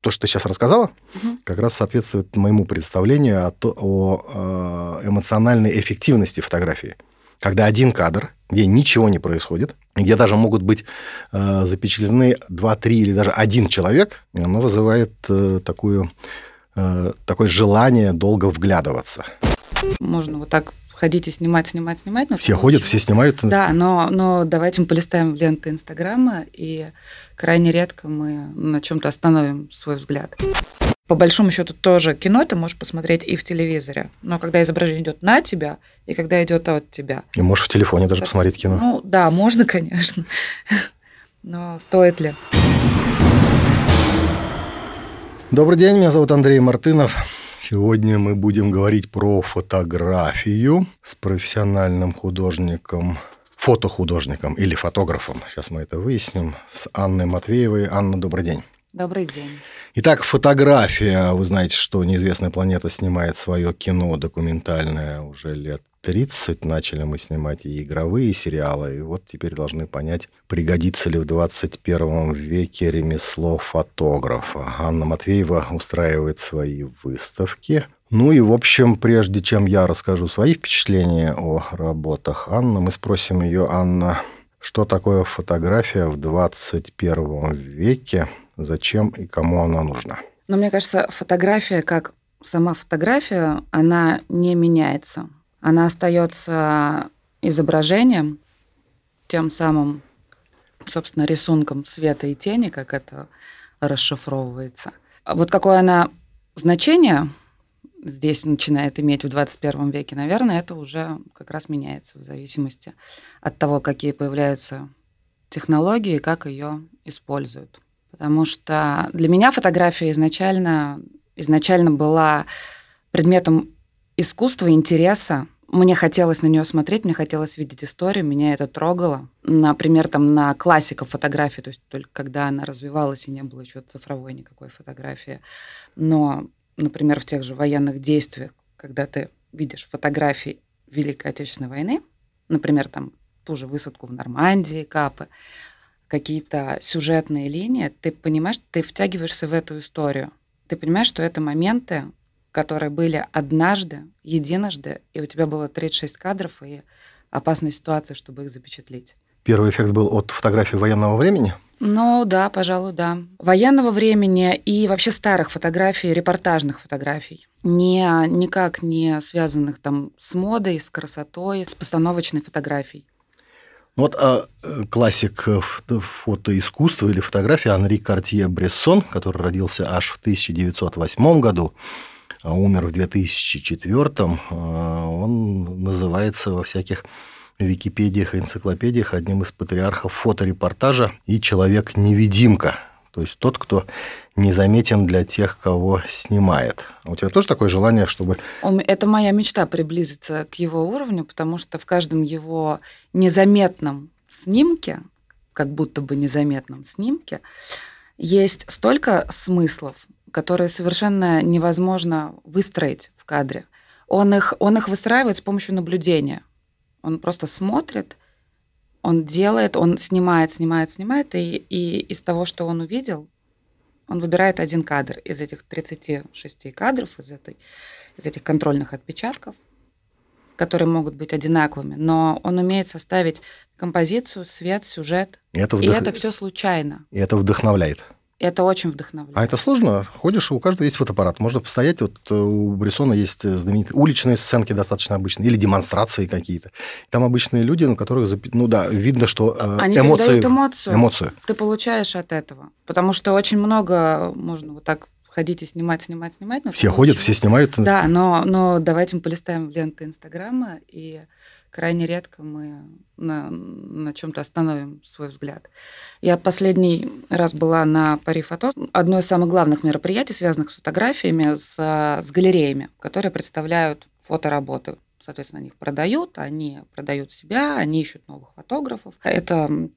То, что ты сейчас рассказала, угу. как раз соответствует моему представлению о, о э, эмоциональной эффективности фотографии. Когда один кадр, где ничего не происходит, где даже могут быть э, запечатлены два, три или даже один человек, оно вызывает э, такую, э, такое желание долго вглядываться. Можно вот так ходить и снимать, снимать, снимать. все ходят, все снимают. Да, но, но давайте мы полистаем ленты Инстаграма, и крайне редко мы на чем-то остановим свой взгляд. По большому счету тоже кино ты можешь посмотреть и в телевизоре, но когда изображение идет на тебя и когда идет от тебя. И можешь в телефоне даже Совсем, посмотреть кино. Ну да, можно, конечно, но стоит ли? Добрый день, меня зовут Андрей Мартынов. Сегодня мы будем говорить про фотографию с профессиональным художником, фотохудожником или фотографом. Сейчас мы это выясним. С Анной Матвеевой. Анна, добрый день. Добрый день. Итак, фотография. Вы знаете, что «Неизвестная планета» снимает свое кино документальное уже лет 30. Начали мы снимать и игровые сериалы. И вот теперь должны понять, пригодится ли в 21 веке ремесло фотографа. Анна Матвеева устраивает свои выставки. Ну и, в общем, прежде чем я расскажу свои впечатления о работах Анны, мы спросим ее, Анна, что такое фотография в 21 веке, зачем и кому она нужна? Но мне кажется, фотография, как сама фотография, она не меняется. Она остается изображением, тем самым, собственно, рисунком света и тени, как это расшифровывается. А вот какое она значение здесь начинает иметь в 21 веке, наверное, это уже как раз меняется в зависимости от того, какие появляются технологии и как ее используют. Потому что для меня фотография изначально, изначально была предметом искусства, интереса. Мне хотелось на нее смотреть, мне хотелось видеть историю, меня это трогало. Например, там на классиков фотографии, то есть только когда она развивалась и не было еще цифровой никакой фотографии. Но, например, в тех же военных действиях, когда ты видишь фотографии Великой Отечественной войны, например, там ту же высадку в Нормандии, Капы, какие-то сюжетные линии, ты понимаешь, ты втягиваешься в эту историю. Ты понимаешь, что это моменты, которые были однажды, единожды, и у тебя было 36 кадров и опасной ситуации, чтобы их запечатлеть. Первый эффект был от фотографии военного времени? Ну да, пожалуй, да. Военного времени и вообще старых фотографий, репортажных фотографий. Не, никак не связанных там с модой, с красотой, с постановочной фотографией. Вот а, классик фотоискусства или фотографии Анри Картье-Брессон, который родился аж в 1908 году, умер в 2004, а, он называется во всяких википедиях и энциклопедиях одним из патриархов фоторепортажа и человек-невидимка. То есть тот, кто незаметен для тех, кого снимает. А у тебя тоже такое желание, чтобы... Это моя мечта приблизиться к его уровню, потому что в каждом его незаметном снимке, как будто бы незаметном снимке, есть столько смыслов, которые совершенно невозможно выстроить в кадре. Он их, он их выстраивает с помощью наблюдения. Он просто смотрит, он делает, он снимает, снимает, снимает, и, и из того, что он увидел, он выбирает один кадр из этих 36 кадров, из, этой, из этих контрольных отпечатков, которые могут быть одинаковыми, но он умеет составить композицию, свет, сюжет. И это, вдох... и это все случайно. И это вдохновляет. Это очень вдохновляет. А это сложно? Ходишь, у каждого есть фотоаппарат. Можно постоять, вот э, у Брессона есть знаменитые уличные сценки достаточно обычные, или демонстрации какие-то. Там обычные люди, на которых, ну да, видно, что э, Они эмоции... эмоцию. Эмоцию. Ты получаешь от этого. Потому что очень много можно вот так ходить и снимать, снимать, снимать. Все ходят, все снимают. Да, но, но давайте мы полистаем ленты Инстаграма и крайне редко мы на, на чем-то остановим свой взгляд. Я последний раз была на Пари Фото, одно из самых главных мероприятий, связанных с фотографиями, с, с галереями, которые представляют фотоработы. Соответственно, они их продают, они продают себя, они ищут новых фотографов. Это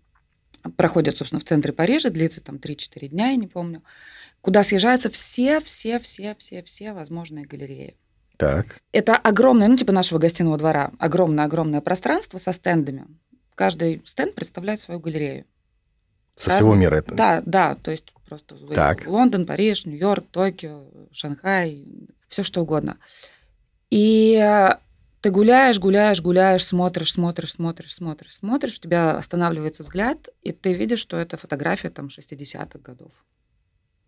проходит, собственно, в центре Парижа, длится там 3-4 дня, я не помню, куда съезжаются все-все-все-все-все возможные галереи. Так. Это огромное, ну, типа нашего гостиного двора, огромное-огромное пространство со стендами. Каждый стенд представляет свою галерею. Со Разные. всего мира это? Да, да. То есть просто так. Лондон, Париж, Нью-Йорк, Токио, Шанхай, все что угодно. И ты гуляешь, гуляешь, гуляешь, смотришь, смотришь, смотришь, смотришь, смотришь, у тебя останавливается взгляд, и ты видишь, что это фотография там 60-х годов,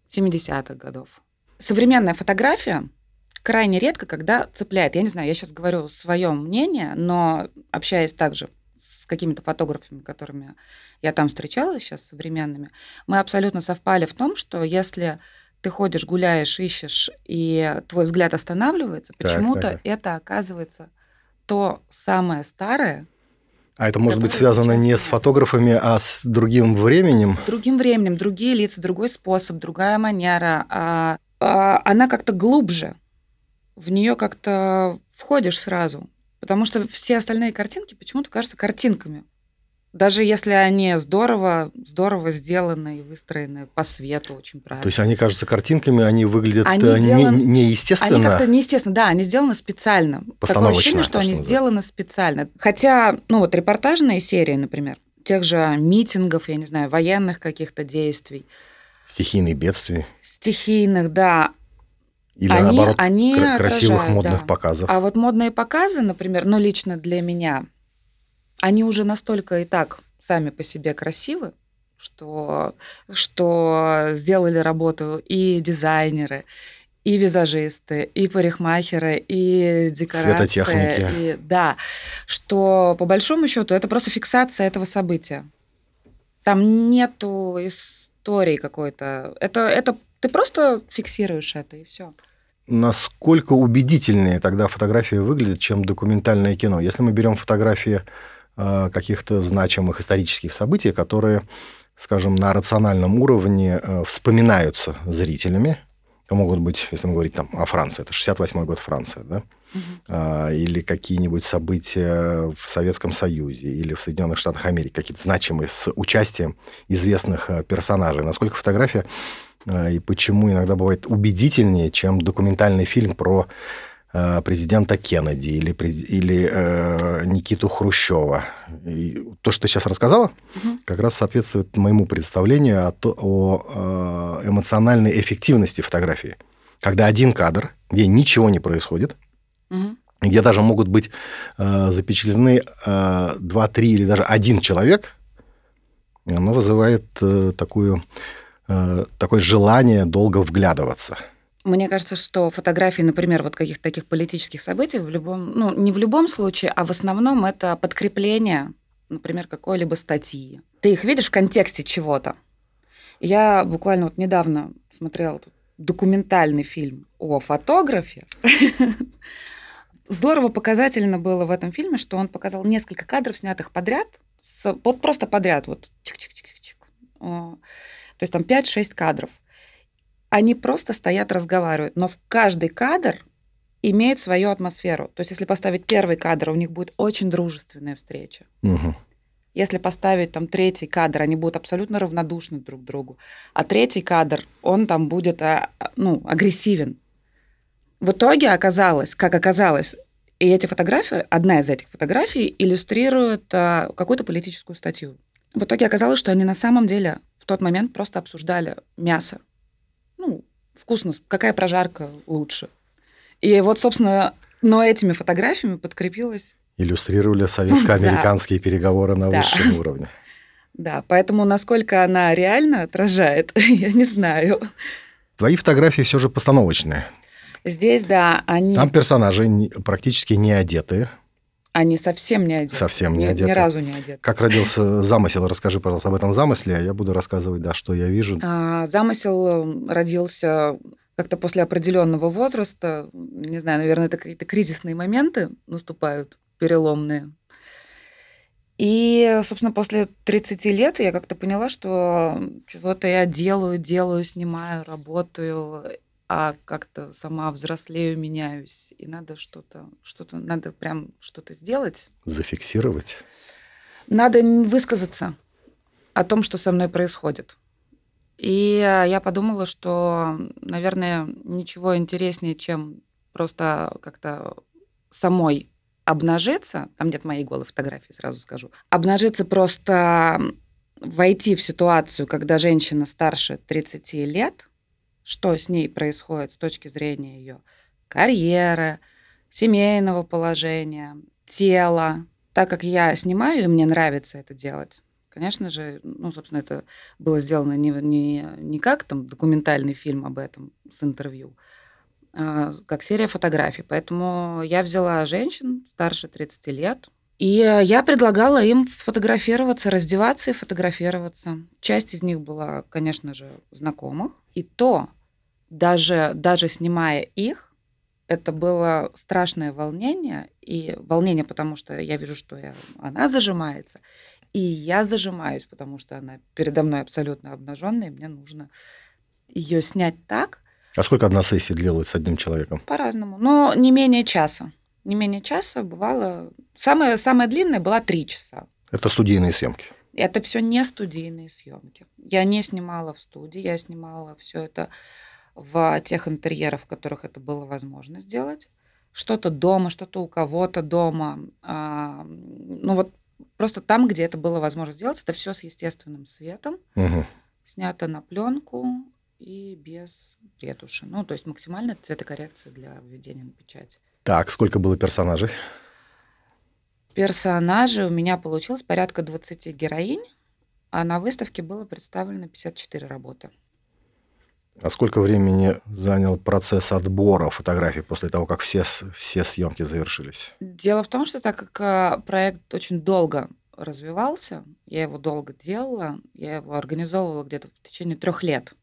70-х годов. Современная фотография крайне редко, когда цепляет. Я не знаю, я сейчас говорю свое мнение, но общаясь также с какими-то фотографами, которыми я там встречалась сейчас современными, мы абсолютно совпали в том, что если ты ходишь, гуляешь, ищешь, и твой взгляд останавливается, почему-то это оказывается то самое старое. А это может быть связано не с фотографами, а с другим временем? Другим временем, другие лица, другой способ, другая манера. А, а, она как-то глубже. В нее как-то входишь сразу. Потому что все остальные картинки почему-то кажутся картинками. Даже если они здорово, здорово сделаны и выстроены по свету очень правильно. То есть они кажутся картинками, они выглядят они э, делан... не, неестественно? Они как-то неестественно, да, они сделаны специально. Такое ощущение, что они сделаны специально. Хотя, ну вот репортажные серии, например, тех же митингов, я не знаю, военных каких-то действий. Стихийных бедствий. Стихийных, да. Или они, наоборот, они красивых модных да. показов. А вот модные показы, например, ну лично для меня, они уже настолько и так сами по себе красивы, что, что сделали работу и дизайнеры, и визажисты, и парикмахеры, и декорации. Светотехники. И, да, что по большому счету это просто фиксация этого события. Там нету истории какой-то. Это, это ты просто фиксируешь это, и все. Насколько убедительнее тогда фотография выглядит, чем документальное кино? Если мы берем фотографии Э, каких-то значимых исторических событий, которые, скажем, на рациональном уровне э, вспоминаются зрителями. Это могут быть, если мы говорим там, о Франции, это 68 год Франция, да? Угу. Или какие-нибудь события в Советском Союзе или в Соединенных Штатах Америки, какие-то значимые с участием известных э, персонажей. Насколько фотография и почему иногда бывает убедительнее, чем документальный фильм про Э, президента Кеннеди или, или э, Никиту Хрущева. И то, что ты сейчас рассказала, угу. как раз соответствует моему представлению о, о э, эмоциональной эффективности фотографии. Когда один кадр, где ничего не происходит, угу. где даже могут быть э, запечатлены э, два, три или даже один человек, оно вызывает э, такую, э, такое желание долго вглядываться – мне кажется, что фотографии, например, вот каких-то таких политических событий в любом, ну, не в любом случае, а в основном это подкрепление, например, какой-либо статьи. Ты их видишь в контексте чего-то. Я буквально вот недавно смотрела документальный фильм о фотографе. Здорово показательно было в этом фильме, что он показал несколько кадров, снятых подряд, вот просто подряд, вот чик-чик-чик-чик. То есть там 5-6 кадров они просто стоят, разговаривают. Но в каждый кадр имеет свою атмосферу. То есть, если поставить первый кадр, у них будет очень дружественная встреча. Угу. Если поставить там третий кадр, они будут абсолютно равнодушны друг к другу. А третий кадр, он там будет а, ну, агрессивен. В итоге оказалось, как оказалось, и эти фотографии, одна из этих фотографий иллюстрирует а, какую-то политическую статью. В итоге оказалось, что они на самом деле в тот момент просто обсуждали мясо ну, вкусно, какая прожарка лучше. И вот, собственно, но этими фотографиями подкрепилась... Иллюстрировали советско-американские переговоры на высшем уровне. Да, поэтому насколько она реально отражает, я не знаю. Твои фотографии все же постановочные. Здесь, да, они... Там персонажи практически не одетые. Они совсем не одеты. Совсем не одеты. Ни разу не одеты. Как родился замысел? Расскажи, пожалуйста, об этом замысле, а я буду рассказывать, да, что я вижу. А, замысел эм, родился как-то после определенного возраста. Не знаю, наверное, это какие-то кризисные моменты наступают, переломные. И, собственно, после 30 лет я как-то поняла, что чего-то я делаю, делаю, снимаю, работаю а как-то сама взрослею, меняюсь, и надо что-то, что-то, надо прям что-то сделать. Зафиксировать? Надо высказаться о том, что со мной происходит. И я подумала, что, наверное, ничего интереснее, чем просто как-то самой обнажиться, там нет моей голой фотографии, сразу скажу, обнажиться просто войти в ситуацию, когда женщина старше 30 лет, что с ней происходит с точки зрения ее карьеры, семейного положения, тела. Так как я снимаю, и мне нравится это делать, конечно же, ну, собственно, это было сделано не, не, не как там документальный фильм об этом с интервью, а как серия фотографий. Поэтому я взяла женщин старше 30 лет, и я предлагала им фотографироваться, раздеваться и фотографироваться. Часть из них была, конечно же, знакомых. И то, даже, даже снимая их, это было страшное волнение, и волнение, потому что я вижу, что я, она зажимается, и я зажимаюсь, потому что она передо мной абсолютно обнаженная, и мне нужно ее снять так. А сколько одна сессия длилась с одним человеком? По-разному, но не менее часа. Не менее часа бывало... Самая, самая длинная была три часа. Это студийные съемки? Это все не студийные съемки. Я не снимала в студии, я снимала все это в тех интерьерах, в которых это было возможно сделать. Что-то дома, что-то у кого-то дома. А, ну вот просто там, где это было возможно сделать, это все с естественным светом, угу. снято на пленку и без ретуши. Ну, то есть максимальная цветокоррекция для введения на печать. Так, сколько было персонажей? Персонажей у меня получилось порядка 20 героинь, а на выставке было представлено 54 работы. А сколько времени занял процесс отбора фотографий после того, как все, все съемки завершились? Дело в том, что так как а, проект очень долго развивался, я его долго делала, я его организовывала где-то в течение трех лет.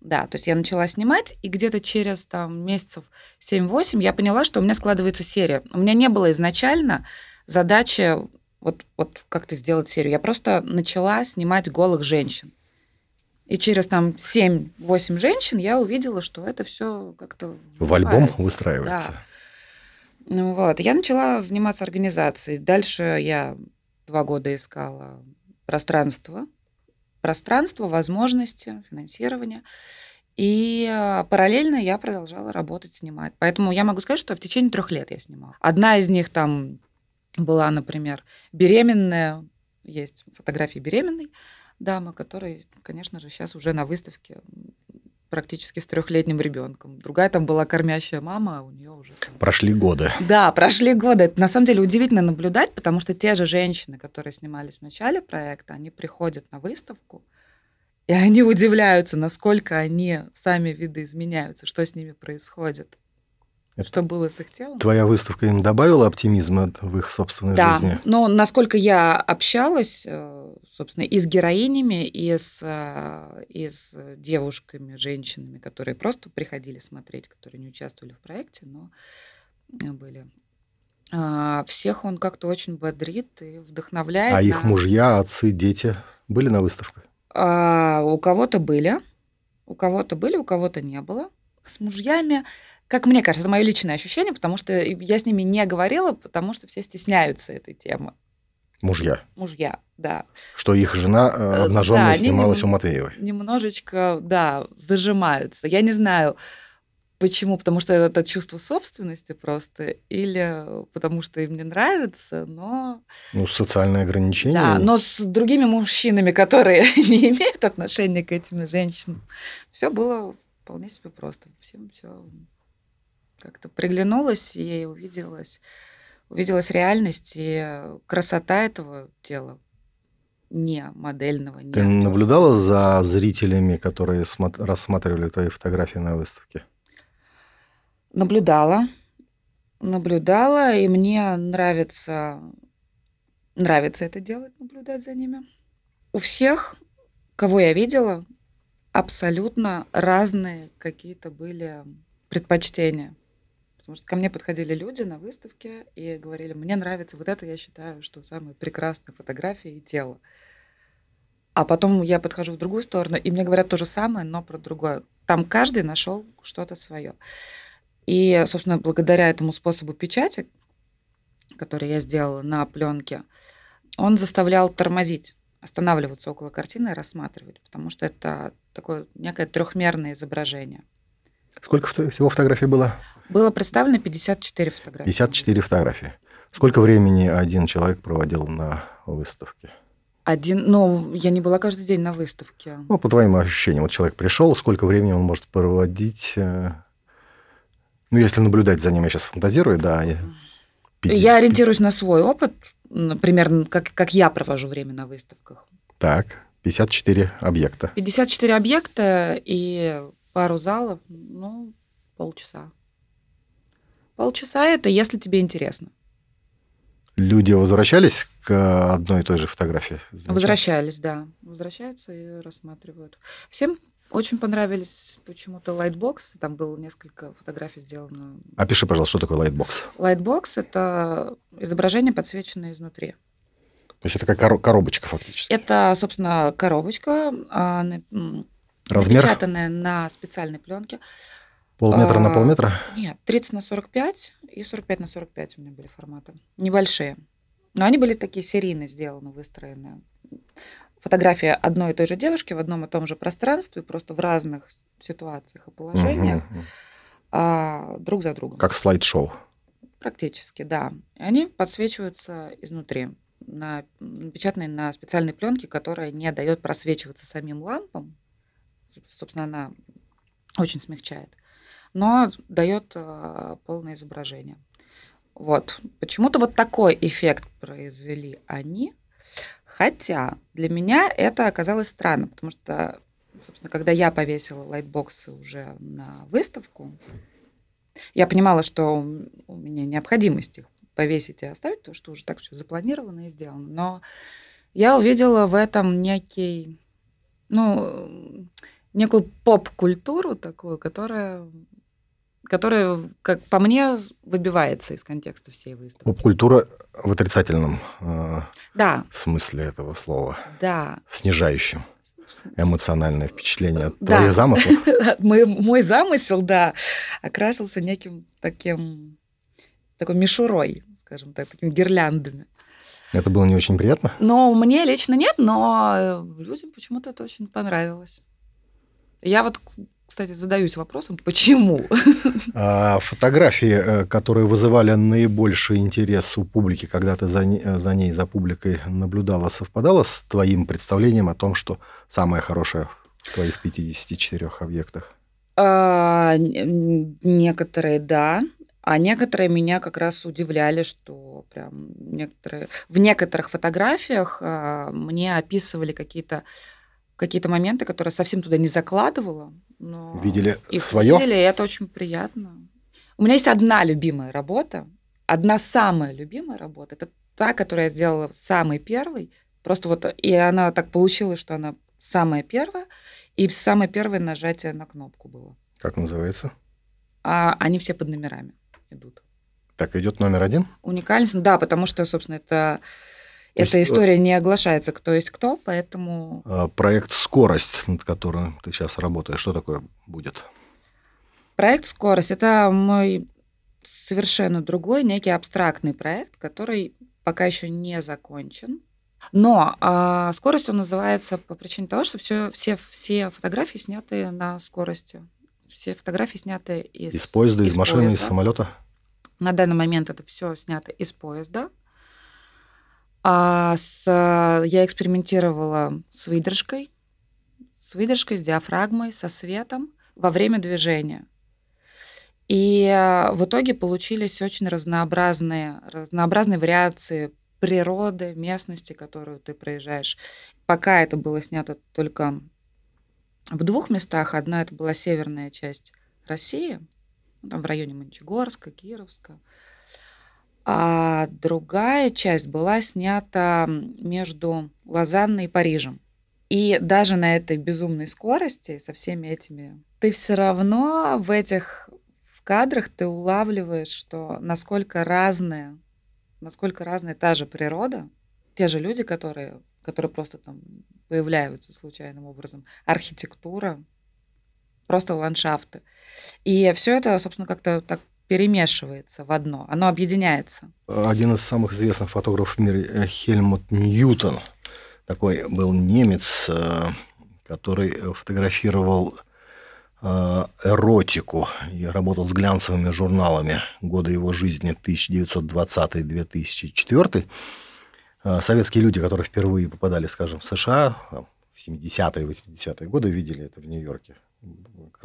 Да, то есть я начала снимать, и где-то через там, месяцев 7-8 я поняла, что у меня складывается серия. У меня не было изначально задачи вот, вот как-то сделать серию. Я просто начала снимать голых женщин. И через там 7-8 женщин я увидела, что это все как-то... В альбом выстраивается. Да. Ну вот, я начала заниматься организацией. Дальше я два года искала пространство, пространство, возможности, финансирование. И а, параллельно я продолжала работать, снимать. Поэтому я могу сказать, что в течение трех лет я снимала. Одна из них там была, например, беременная, есть фотографии беременной, дама, которая, конечно же, сейчас уже на выставке практически с трехлетним ребенком. Другая там была кормящая мама, а у нее уже... Там... Прошли годы. Да, прошли годы. Это на самом деле удивительно наблюдать, потому что те же женщины, которые снимались в начале проекта, они приходят на выставку, и они удивляются, насколько они сами видоизменяются, что с ними происходит. Это что было с их телом? Твоя выставка им добавила оптимизма в их собственной да, жизни? Да, но насколько я общалась, э, собственно, и с героинями, и с, э, и с девушками, женщинами, которые просто приходили смотреть, которые не участвовали в проекте, но э, были. А, всех он как-то очень бодрит и вдохновляет. А на... их мужья, отцы, дети были на выставках? А, у кого-то были, у кого-то были, у кого-то не было. С мужьями как мне кажется, это мое личное ощущение, потому что я с ними не говорила, потому что все стесняются этой темы. Мужья. Мужья, да. Что их жена э, э, обнаженная да, снималась нем, у Матвеевой. Немножечко, да, зажимаются. Я не знаю, почему, потому что это чувство собственности просто, или потому что им не нравится, но... Ну, социальные ограничения. Да, но с другими мужчинами, которые не имеют отношения к этим женщинам, все было вполне себе просто. Всем все как-то приглянулась и увиделась, увиделась реальность и красота этого тела не модельного. Не Ты актерского. наблюдала за зрителями, которые рассматривали твои фотографии на выставке? Наблюдала. Наблюдала, и мне нравится, нравится это делать, наблюдать за ними. У всех, кого я видела, абсолютно разные какие-то были предпочтения. Потому что ко мне подходили люди на выставке и говорили, мне нравится вот это, я считаю, что самая прекрасная фотография и тело. А потом я подхожу в другую сторону, и мне говорят то же самое, но про другое. Там каждый нашел что-то свое. И, собственно, благодаря этому способу печати, который я сделала на пленке, он заставлял тормозить, останавливаться около картины и рассматривать, потому что это такое некое трехмерное изображение. Сколько всего фотографий было? Было представлено 54 фотографии. 54 фотографии. Сколько времени один человек проводил на выставке? Один, ну, я не была каждый день на выставке. Ну, по твоим ощущениям, вот человек пришел, сколько времени он может проводить? э, Ну, если наблюдать за ним, я сейчас фантазирую, да. я- пяти- Я ориентируюсь на свой опыт, примерно как, как я провожу время на выставках. Так, 54 объекта. 54 объекта и пару залов, ну, полчаса. Полчаса это, если тебе интересно. Люди возвращались к одной и той же фотографии? Возвращались, да. Возвращаются и рассматривают. Всем очень понравились почему-то лайтбоксы. Там было несколько фотографий сделано. Опиши, пожалуйста, что такое лайтбокс. Лайтбокс – это изображение, подсвеченное изнутри. То есть это как коро- коробочка фактически. Это, собственно, коробочка, а, Размер напечатанная на специальной пленке. полметра на а, полметра? Нет, 30 на 45 и 45 на 45 у меня были форматы. Небольшие. Но они были такие серийно сделаны, выстроены. Фотография одной и той же девушки в одном и том же пространстве, просто в разных ситуациях и положениях, а, друг за другом. Как слайд-шоу. Практически, да. И они подсвечиваются изнутри, на, напечатанные на специальной пленке, которая не дает просвечиваться самим лампам. Собственно, она очень смягчает, но дает а, полное изображение. Вот. Почему-то вот такой эффект произвели они. Хотя для меня это оказалось странно, потому что, собственно, когда я повесила лайтбоксы уже на выставку, я понимала, что у меня необходимость их повесить и оставить, потому что уже так все запланировано и сделано. Но я увидела в этом некий, ну, некую поп-культуру такую, которая, которая, как по мне, выбивается из контекста всей выставки. Поп-культура в отрицательном э, Да, смысле этого слова, да. снижающем эмоциональное впечатление. Да. Твои замыслы? мой, мой замысел, да, окрасился неким таким, такой мишурой, скажем так, такими гирляндами. Это было не очень приятно? Но мне лично нет, но э, людям почему-то это очень понравилось. Я вот, кстати, задаюсь вопросом, почему? А фотографии, э, которые вызывали наибольший интерес у публики, когда ты за, не- э, за ней, за публикой наблюдала, совпадало с твоим представлением о том, что самое хорошее в твоих 54 объектах? А, Некоторые, да. А некоторые меня как раз удивляли, что прям некоторые... В некоторых фотографиях а, мне описывали какие-то какие-то моменты, которые совсем туда не закладывала. Но Видели их свое? видели, и это очень приятно. У меня есть одна любимая работа, одна самая любимая работа. Это та, которую я сделала самой первой. Просто вот, и она так получилась, что она самая первая, и самое первое нажатие на кнопку было. Как называется? А они все под номерами идут. Так, идет номер один. Уникальность, ну да, потому что, собственно, это, То есть, эта история не оглашается, кто есть кто, поэтому А, Проект «Скорость», над которым ты сейчас работаешь, что такое будет? проект «Скорость» — это мой совершенно другой, некий абстрактный проект, который пока еще не закончен. Но а, скорость он называется по причине того, что все, все, все фотографии сняты на скорости. Все фотографии сняты из, Из поезда, из, машины, из поезда. самолета? На данный момент это все снято из поезда. А с, я экспериментировала с выдержкой, с выдержкой, с диафрагмой, со светом во время движения. И а, в итоге получились очень разнообразные, разнообразные вариации природы, местности, которую ты проезжаешь. Пока это было снято только в двух местах. Одна это была северная часть России, ну, там в районе Мончегорска, Кировска. А другая часть была снята между Лозанной и Парижем. И даже на этой безумной скорости, со всеми этими, ты все равно в этих в кадрах ты улавливаешь, что насколько разная, насколько разная та же природа, те же люди, которые, которые просто там появляются случайным образом, архитектура, просто ландшафты. И все это, собственно, как-то так перемешивается в одно, оно объединяется. Один из самых известных фотографов в мире э, Хельмут Ньютон, такой был немец, э, который фотографировал э, эротику и работал с глянцевыми журналами года его жизни 1920-2004. э, советские люди, которые впервые попадали, скажем, в США, в 70-е, 80-е годы, видели это в Нью-Йорке.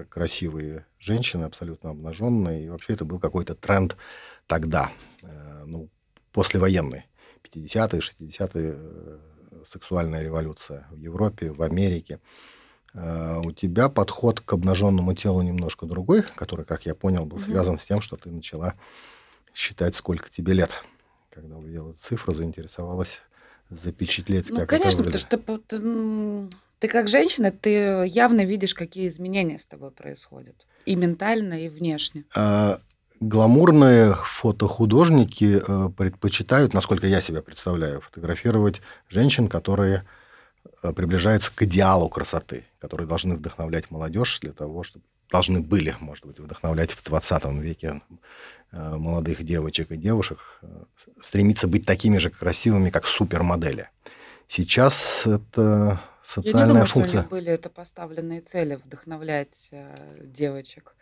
Красивые женщины, абсолютно обнаженные. И вообще это был какой-то тренд тогда, э, ну, послевоенный. 50-е, 60-е, сексуальная революция в Европе, в Америке. У тебя подход к обнаженному телу немножко другой, который, как я понял, был связан с тем, что ты начала считать, сколько тебе лет. Когда увидела цифру, заинтересовалась запечатлеть, ну, как конечно, это выглядит. потому что ты, как женщина, ты явно видишь, какие изменения с тобой происходят. И ментально, и внешне. А, гламурные фотохудожники э, предпочитают, насколько я себя представляю, фотографировать женщин, которые э, приближаются к идеалу красоты, которые должны вдохновлять молодежь для того, чтобы должны были, может быть, вдохновлять в 20 веке Э, молодых девочек и девушек стремиться быть такими же красивыми, как супермодели. Сейчас это социальная Я не думаю, функция. Что у них были это поставленные цели вдохновлять э, девочек.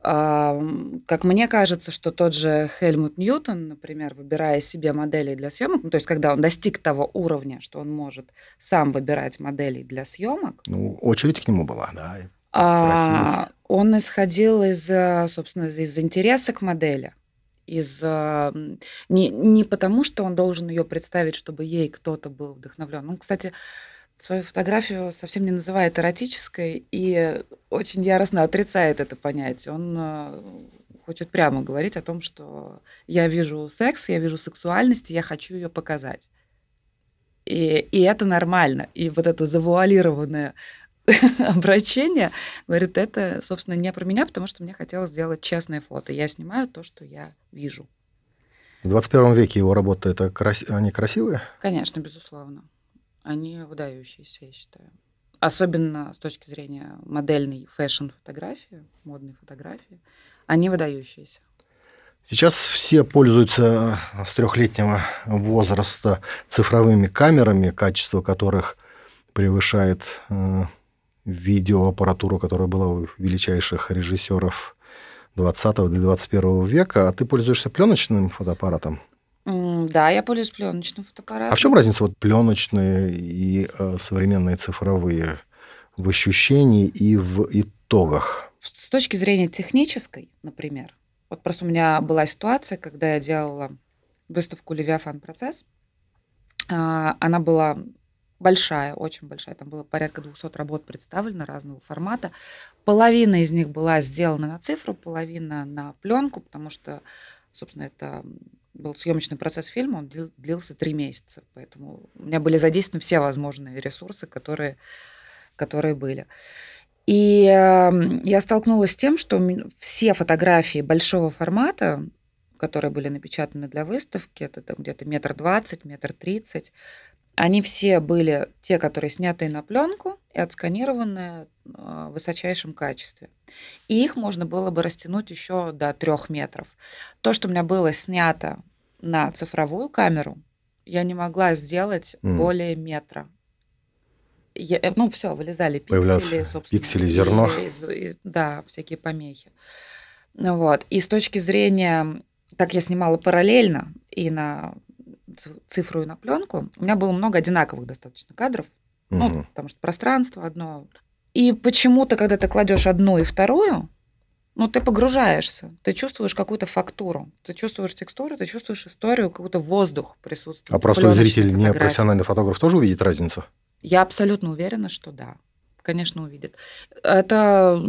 Как мне кажется, что тот же Хельмут Ньютон, например, выбирая себе модели для съемок, ну, то есть когда он достиг того уровня, что он может сам выбирать модели для съемок. Ну, очередь к нему была, да. А, он исходил из, собственно, из интереса к модели. Из, не, не потому, что он должен ее представить, чтобы ей кто-то был вдохновлен. Он, кстати, свою фотографию совсем не называет эротической и очень яростно отрицает это понятие. Он э, хочет прямо говорить о том, что я вижу секс, я вижу сексуальность, и я хочу ее показать. И, и это нормально. И вот это завуалированное обращение, говорит, это, собственно, не про меня, потому что мне хотелось сделать честное фото. Я снимаю то, что я вижу. В 21 веке его работы, это крас... они красивые? Конечно, безусловно. Они выдающиеся, я считаю. Особенно с точки зрения модельной фэшн-фотографии, модной фотографии. Они выдающиеся. Сейчас все пользуются с трехлетнего возраста цифровыми камерами, качество которых превышает э, видеоаппаратуру, которая была у величайших режиссеров 20-21 века, а ты пользуешься пленочным фотоаппаратом? Да, я пользуюсь пленочным фотоаппаратом. А в чем разница вот пленочные и э, современные цифровые в ощущении и в итогах? С точки зрения технической, например, вот просто у меня была ситуация, когда я делала выставку «Левиафан процесс», а, она была большая, очень большая. Там было порядка 200 работ представлено разного формата. Половина из них была сделана на цифру, половина на пленку, потому что, собственно, это был съемочный процесс фильма, он длился три месяца. Поэтому у меня были задействованы все возможные ресурсы, которые, которые были. И э, я столкнулась с тем, что все фотографии большого формата, которые были напечатаны для выставки, это где-то метр двадцать, метр тридцать, они все были те, которые сняты на пленку и отсканированы а, в высочайшем качестве. И их можно было бы растянуть еще до трех метров. То, что у меня было снято на цифровую камеру, я не могла сделать mm. более метра. Я, э, ну, все, вылезали пиксели, собственно. Пиксели, зерно. И, и, да, всякие помехи. Вот. И с точки зрения, так я снимала параллельно и на цифру и на пленку, у меня было много одинаковых достаточно кадров, угу. ну, потому что пространство одно. И почему-то, когда ты кладешь одну и вторую, ну, ты погружаешься, ты чувствуешь какую-то фактуру, ты чувствуешь текстуру, ты чувствуешь историю, какой-то воздух присутствует. А простой зритель, не профессиональный фотограф, тоже увидит разницу? Я абсолютно уверена, что да. Конечно, увидит. Это,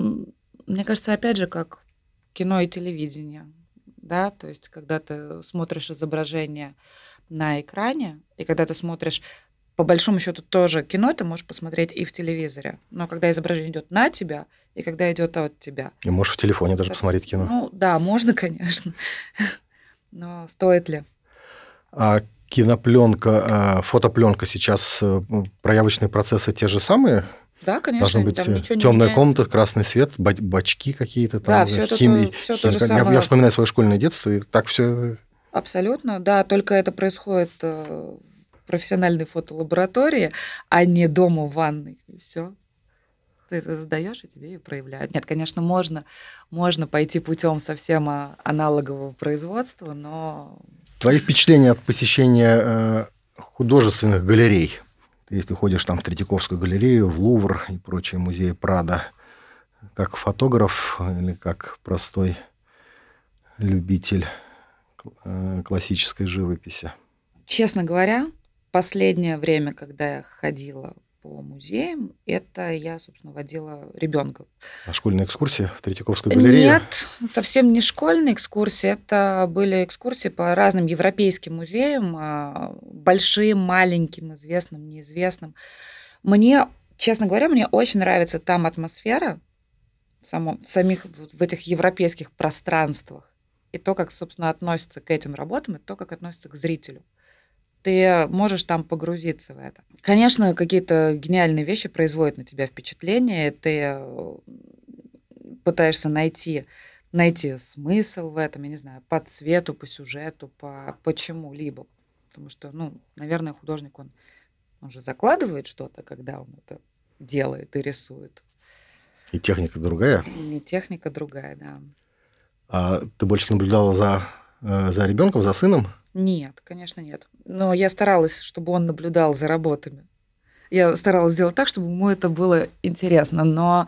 мне кажется, опять же, как кино и телевидение. Да? То есть, когда ты смотришь изображение на экране, и когда ты смотришь по большому счету тоже кино ты можешь посмотреть и в телевизоре. Но когда изображение идет на тебя, и когда идет от тебя. И можешь в телефоне даже посмотреть кино. Ну да, можно, конечно. Но стоит ли? А кинопленка, а, фотопленка сейчас э, проявочные процессы те же самые? Да, конечно. Должна быть там ничего темная не комната, красный свет, бачки какие-то там. Да, все это, хими... все то же самое. Я, я вспоминаю свое школьное детство, и так все Абсолютно, да, только это происходит э, в профессиональной фотолаборатории, а не дома в ванной, и все. Ты это и тебе ее проявляют. Нет, конечно, можно, можно пойти путем совсем а, аналогового производства, но... Твои впечатления от посещения э, художественных галерей. Если ходишь там в Третьяковскую галерею, в Лувр и прочие музеи Прада, как фотограф или как простой любитель классической живописи? Честно говоря, последнее время, когда я ходила по музеям, это я, собственно, водила ребенка. А школьная экскурсия в Третьяковскую галерею? Нет, совсем не школьные экскурсии, это были экскурсии по разным европейским музеям, а, большим, маленьким, известным, неизвестным. Мне, честно говоря, мне очень нравится там атмосфера в, самом, в самих в этих европейских пространствах и то, как, собственно, относятся к этим работам, и то, как относятся к зрителю ты можешь там погрузиться в это. Конечно, какие-то гениальные вещи производят на тебя впечатление, ты э, пытаешься найти, найти смысл в этом, я не знаю, по цвету, по сюжету, по почему-либо. Потому что, ну, наверное, художник, он, он же закладывает что-то, когда он это делает и рисует. И техника другая? И техника другая, да. А ты больше наблюдала за, э, за ребенком, за сыном? Нет, конечно, нет. Но я старалась, чтобы он наблюдал за работами. Я старалась сделать так, чтобы ему это было интересно, но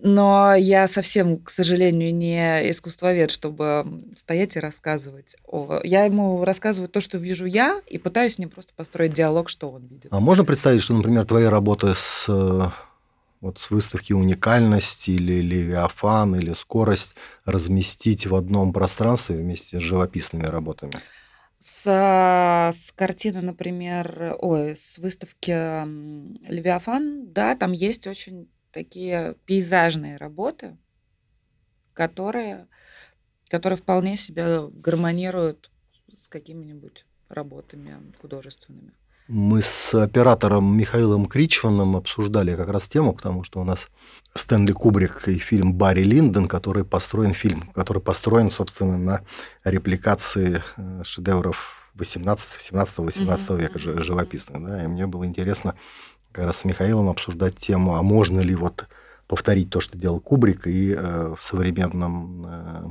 но я совсем, к сожалению, не искусствовед, чтобы стоять и рассказывать. О... Я ему рассказываю то, что вижу я, и пытаюсь с ним просто построить диалог, что он видит. А можно представить, что, например, твои работы с, э, вот, с выставки «Уникальность» или «Левиафан» или «Скорость» разместить в одном пространстве вместе с живописными работами? С, с картины, например, ой, с выставки «Левиафан», да, там есть очень такие пейзажные работы, которые, которые вполне себе гармонируют с какими-нибудь работами художественными. Мы с оператором Михаилом Кричваном обсуждали как раз тему, потому что у нас Стэнли Кубрик и фильм Барри Линдон, который построен фильм, который построен, собственно, на репликации э, шедевров 18, 17, 18 mm-hmm. века живописных. Да? И мне было интересно как раз с Михаилом обсуждать тему, а можно ли вот повторить то, что делал Кубрик, и э, в современном э, Э,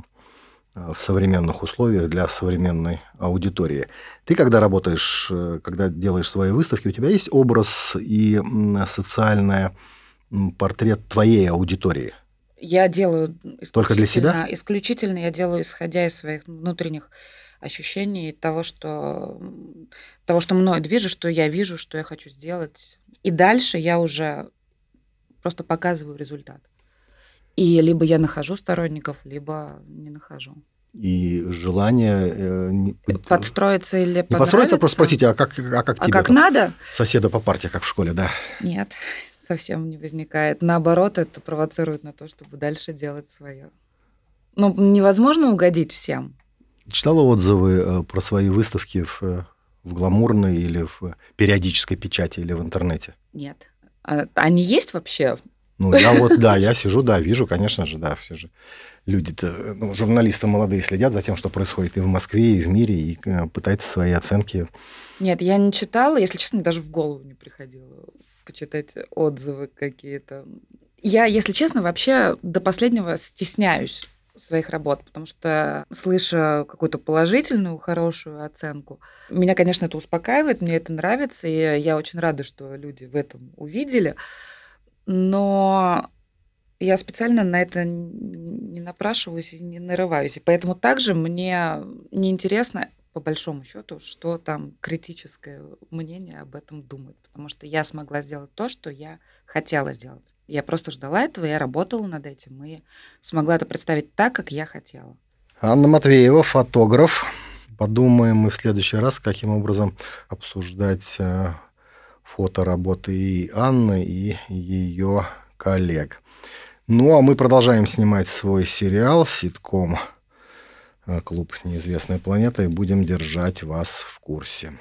в современных условиях для современной аудитории. Ты, когда работаешь, э, когда делаешь свои выставки, у тебя есть образ и социальный портрет твоей аудитории? Я делаю только для себя. Исключительно я делаю, исходя из своих внутренних ощущений того, что того, что мной движет, что я вижу, что я хочу сделать. И дальше я уже просто показываю результат. И либо я нахожу сторонников, либо не нахожу. И желание... Э, не, Подстроиться или Не подстроиться, а просто спросите, а как, а как а тебе? как надо? Соседа по партии, как в школе, да? Нет, совсем не возникает. Наоборот, это провоцирует на то, чтобы дальше делать свое. Ну, невозможно угодить всем. Читала отзывы э, про свои выставки в, э, в гламурной или в периодической печати или в интернете? Нет. А, они есть вообще? Ну, я вот, да, я сижу, да, вижу, конечно же, да, все же люди-то, ну, журналисты молодые следят за тем, что происходит и в Москве, и в мире, и э, пытаются свои оценки. Нет, я не читала, если честно, даже в голову не приходило почитать отзывы какие-то. Я, если честно, вообще до последнего стесняюсь своих работ, потому что слыша какую-то положительную, хорошую оценку, меня, конечно, это успокаивает, мне это нравится, и я очень рада, что люди в этом увидели но я специально на это не напрашиваюсь и не нарываюсь. И поэтому также мне неинтересно, по большому счету, что там критическое мнение об этом думает. Потому что я смогла сделать то, что я хотела сделать. Я просто ждала этого, я работала над этим и смогла это представить так, как я хотела. Анна Матвеева, фотограф. Подумаем мы в следующий раз, каким образом обсуждать э, фотоработы и Анны, и ее коллег. Ну, а мы продолжаем снимать свой сериал, ситком «Клуб неизвестной планеты» и будем держать вас в курсе.